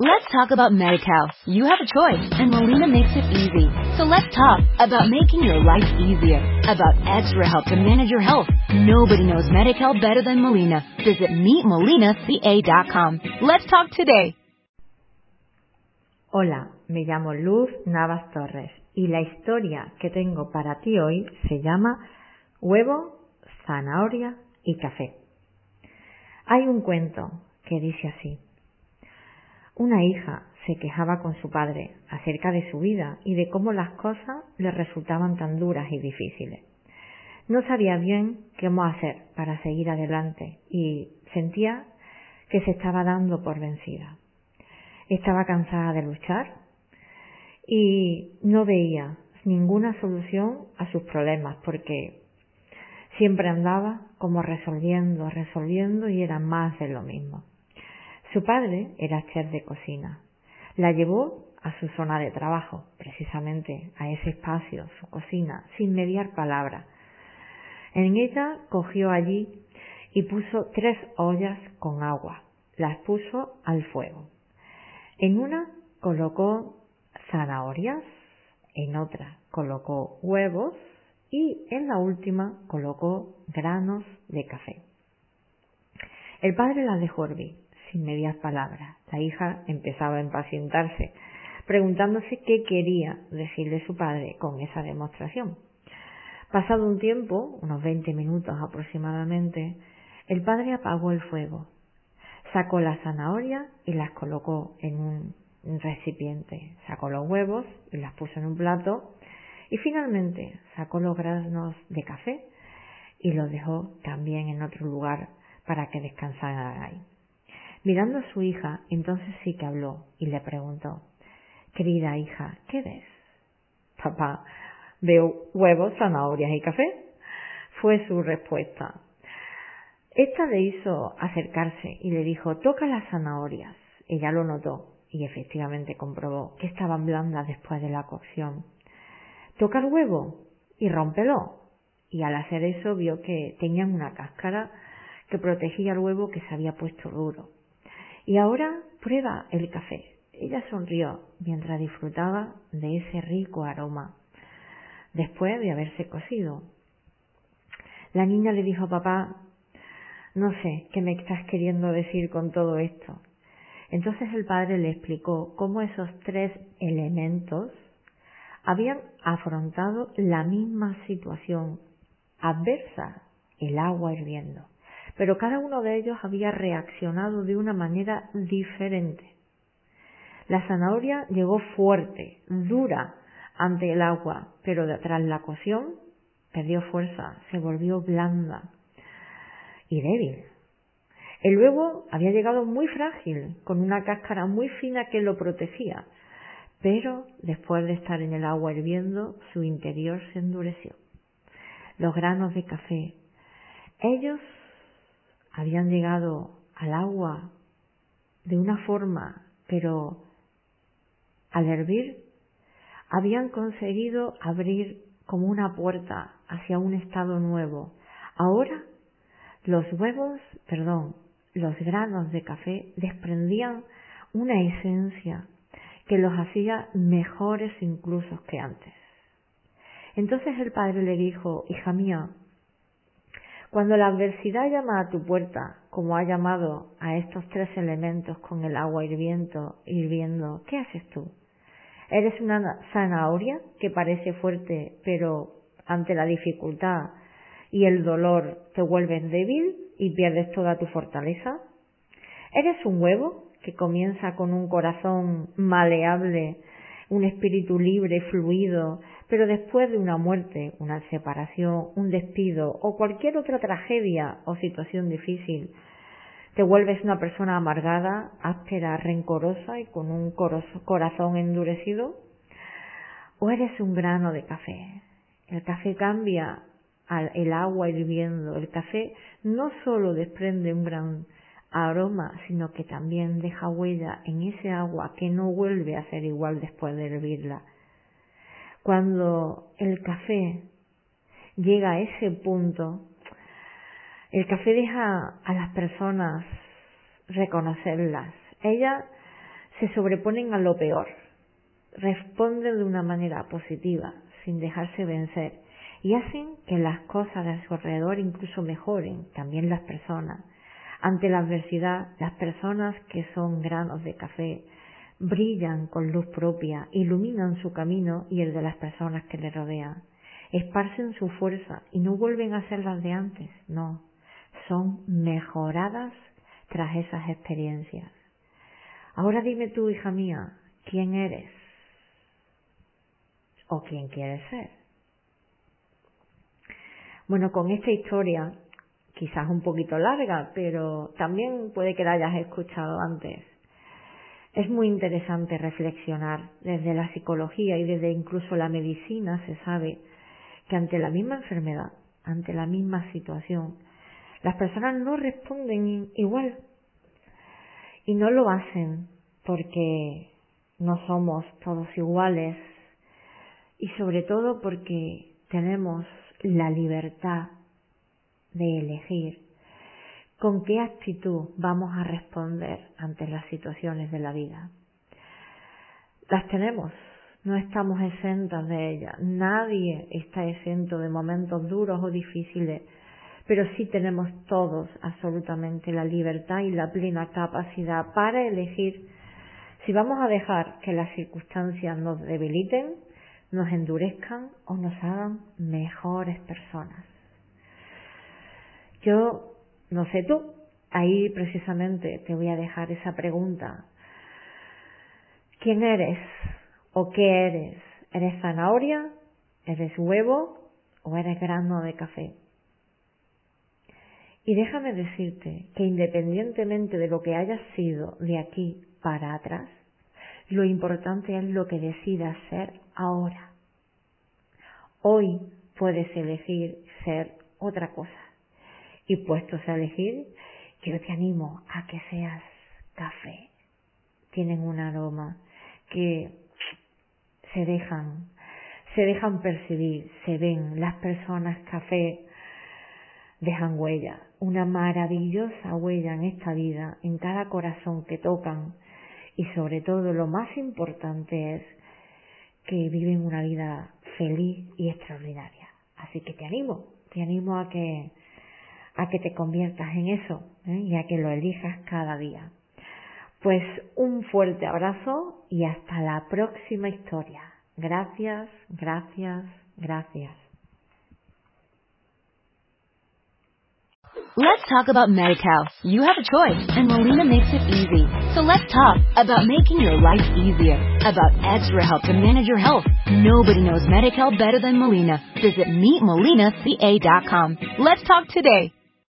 Let's talk about MediCal. You have a choice, and Molina makes it easy. So let's talk about making your life easier, about extra help to manage your health. Nobody knows MediCal better than Molina. Visit meetmolinaca.com. Let's talk today. Hola, me llamo Luz Navas Torres y la historia que tengo para ti hoy se llama Huevo, zanahoria y café. Hay un cuento que dice así. Una hija se quejaba con su padre acerca de su vida y de cómo las cosas le resultaban tan duras y difíciles. No sabía bien cómo hacer para seguir adelante y sentía que se estaba dando por vencida. Estaba cansada de luchar y no veía ninguna solución a sus problemas porque siempre andaba como resolviendo, resolviendo y era más de lo mismo. Su padre era chef de cocina. La llevó a su zona de trabajo, precisamente a ese espacio, su cocina, sin mediar palabra. En ella cogió allí y puso tres ollas con agua. Las puso al fuego. En una colocó zanahorias, en otra colocó huevos y en la última colocó granos de café. El padre la dejó hervir, sin medias palabras. La hija empezaba a impacientarse, preguntándose qué quería decirle su padre con esa demostración. Pasado un tiempo, unos veinte minutos aproximadamente, el padre apagó el fuego Sacó las zanahorias y las colocó en un recipiente. Sacó los huevos y las puso en un plato. Y finalmente sacó los granos de café y los dejó también en otro lugar para que descansaran ahí. Mirando a su hija, entonces sí que habló y le preguntó, Querida hija, ¿qué ves? Papá, veo huevos, zanahorias y café. Fue su respuesta. Esta le hizo acercarse y le dijo, toca las zanahorias. Ella lo notó y efectivamente comprobó que estaban blandas después de la cocción. Toca el huevo y rómpelo. Y al hacer eso vio que tenían una cáscara que protegía el huevo que se había puesto duro. Y ahora prueba el café. Ella sonrió mientras disfrutaba de ese rico aroma después de haberse cocido. La niña le dijo a papá no sé qué me estás queriendo decir con todo esto. Entonces el padre le explicó cómo esos tres elementos habían afrontado la misma situación adversa, el agua hirviendo, pero cada uno de ellos había reaccionado de una manera diferente. La zanahoria llegó fuerte, dura ante el agua, pero tras la cocción perdió fuerza, se volvió blanda, y débil. El huevo había llegado muy frágil, con una cáscara muy fina que lo protegía, pero después de estar en el agua hirviendo, su interior se endureció. Los granos de café, ellos habían llegado al agua de una forma, pero al hervir habían conseguido abrir como una puerta hacia un estado nuevo. Ahora los huevos, perdón, los granos de café desprendían una esencia que los hacía mejores incluso que antes. Entonces el padre le dijo, hija mía, cuando la adversidad llama a tu puerta, como ha llamado a estos tres elementos con el agua hirviendo, hirviendo, ¿qué haces tú? ¿Eres una zanahoria que parece fuerte, pero ante la dificultad y el dolor te vuelves débil y pierdes toda tu fortaleza? ¿Eres un huevo que comienza con un corazón maleable, un espíritu libre, fluido, pero después de una muerte, una separación, un despido o cualquier otra tragedia o situación difícil, te vuelves una persona amargada, áspera, rencorosa y con un corazón endurecido? ¿O eres un grano de café? El café cambia el agua hirviendo. El café no solo desprende un gran aroma, sino que también deja huella en ese agua que no vuelve a ser igual después de hervirla. Cuando el café llega a ese punto, el café deja a las personas reconocerlas. Ellas se sobreponen a lo peor, responden de una manera positiva, sin dejarse vencer, y hacen que las cosas de su alrededor incluso mejoren, también las personas. Ante la adversidad, las personas que son granos de café brillan con luz propia, iluminan su camino y el de las personas que le rodean. Esparcen su fuerza y no vuelven a ser las de antes, no, son mejoradas tras esas experiencias. Ahora dime tú, hija mía, ¿quién eres? ¿O quién quieres ser? Bueno, con esta historia, quizás un poquito larga, pero también puede que la hayas escuchado antes, es muy interesante reflexionar. Desde la psicología y desde incluso la medicina se sabe que ante la misma enfermedad, ante la misma situación, las personas no responden igual. Y no lo hacen porque no somos todos iguales y sobre todo porque tenemos la libertad de elegir con qué actitud vamos a responder ante las situaciones de la vida. Las tenemos, no estamos exentas de ellas, nadie está exento de momentos duros o difíciles, pero sí tenemos todos absolutamente la libertad y la plena capacidad para elegir si vamos a dejar que las circunstancias nos debiliten, nos endurezcan o nos hagan mejores personas. Yo no sé tú, ahí precisamente te voy a dejar esa pregunta. ¿Quién eres o qué eres? ¿Eres zanahoria? ¿Eres huevo? ¿O eres grano de café? Y déjame decirte que independientemente de lo que hayas sido de aquí para atrás, lo importante es lo que decidas ser ahora. Hoy puedes elegir ser otra cosa y puestos a elegir, yo te animo a que seas café. Tienen un aroma que se dejan, se dejan percibir, se ven. Las personas café dejan huella, una maravillosa huella en esta vida, en cada corazón que tocan y sobre todo lo más importante es que viven una vida feliz y extraordinaria. Así que te animo, te animo a que a que te conviertas en eso ¿eh? y a que lo elijas cada día. Pues un fuerte abrazo y hasta la próxima historia. Gracias, gracias, gracias. Let's talk about MediCal. You have a choice, and Molina makes it easy. So let's talk about making your life easier, about extra help to manage your health. Nobody knows MediCal better than Molina. Visit meetmolinaca.com. Let's talk today.